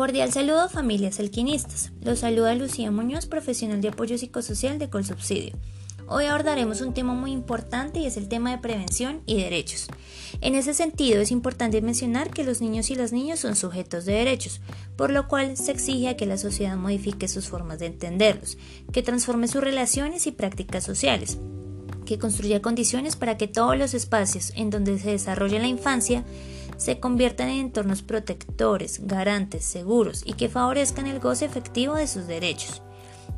Cordial saludo familias alquinistas. Los saluda Lucía Muñoz, profesional de apoyo psicosocial de Colsubsidio. Hoy abordaremos un tema muy importante y es el tema de prevención y derechos. En ese sentido es importante mencionar que los niños y las niñas son sujetos de derechos, por lo cual se exige que la sociedad modifique sus formas de entenderlos, que transforme sus relaciones y prácticas sociales, que construya condiciones para que todos los espacios en donde se desarrolla la infancia se conviertan en entornos protectores, garantes, seguros y que favorezcan el goce efectivo de sus derechos.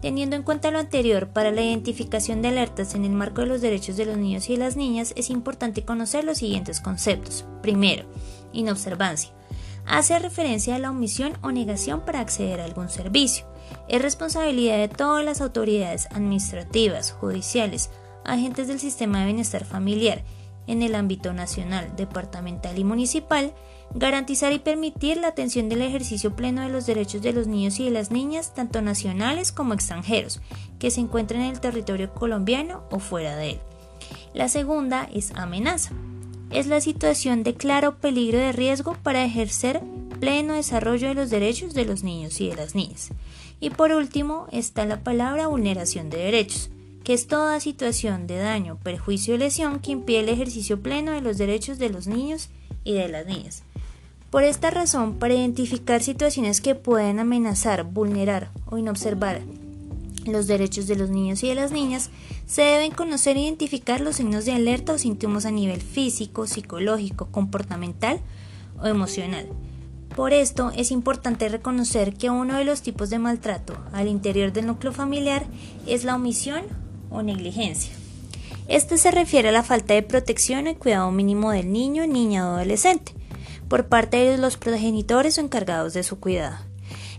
Teniendo en cuenta lo anterior, para la identificación de alertas en el marco de los derechos de los niños y las niñas es importante conocer los siguientes conceptos. Primero, inobservancia. Hace referencia a la omisión o negación para acceder a algún servicio. Es responsabilidad de todas las autoridades administrativas, judiciales, agentes del sistema de bienestar familiar en el ámbito nacional, departamental y municipal, garantizar y permitir la atención del ejercicio pleno de los derechos de los niños y de las niñas, tanto nacionales como extranjeros, que se encuentren en el territorio colombiano o fuera de él. La segunda es amenaza. Es la situación de claro peligro de riesgo para ejercer pleno desarrollo de los derechos de los niños y de las niñas. Y por último está la palabra vulneración de derechos que es toda situación de daño, perjuicio o lesión que impide el ejercicio pleno de los derechos de los niños y de las niñas. Por esta razón, para identificar situaciones que pueden amenazar, vulnerar o inobservar los derechos de los niños y de las niñas, se deben conocer e identificar los signos de alerta o síntomas a nivel físico, psicológico, comportamental o emocional. Por esto es importante reconocer que uno de los tipos de maltrato al interior del núcleo familiar es la omisión o negligencia. Este se refiere a la falta de protección y cuidado mínimo del niño, niña o adolescente por parte de los progenitores o encargados de su cuidado.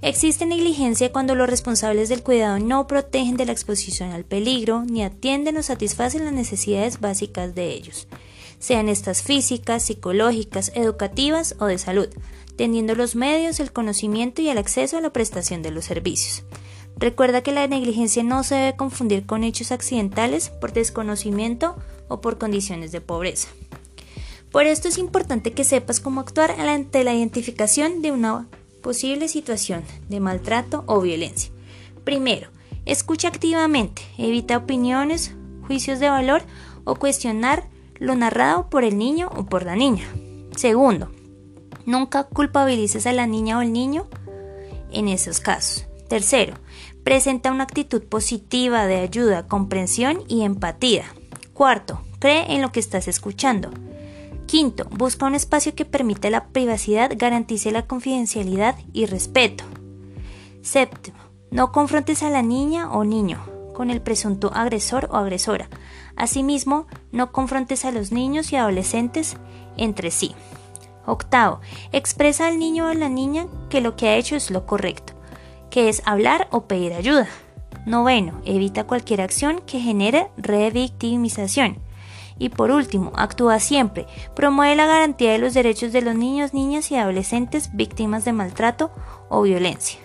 Existe negligencia cuando los responsables del cuidado no protegen de la exposición al peligro ni atienden o satisfacen las necesidades básicas de ellos, sean estas físicas, psicológicas, educativas o de salud, teniendo los medios, el conocimiento y el acceso a la prestación de los servicios. Recuerda que la negligencia no se debe confundir con hechos accidentales por desconocimiento o por condiciones de pobreza. Por esto es importante que sepas cómo actuar ante la identificación de una posible situación de maltrato o violencia. Primero, escucha activamente, evita opiniones, juicios de valor o cuestionar lo narrado por el niño o por la niña. Segundo, nunca culpabilices a la niña o el niño en esos casos. Tercero, presenta una actitud positiva de ayuda, comprensión y empatía. Cuarto, cree en lo que estás escuchando. Quinto, busca un espacio que permita la privacidad, garantice la confidencialidad y respeto. Séptimo, no confrontes a la niña o niño con el presunto agresor o agresora. Asimismo, no confrontes a los niños y adolescentes entre sí. Octavo, expresa al niño o a la niña que lo que ha hecho es lo correcto que es hablar o pedir ayuda. Noveno, evita cualquier acción que genere revictimización. Y por último, actúa siempre, promueve la garantía de los derechos de los niños, niñas y adolescentes víctimas de maltrato o violencia.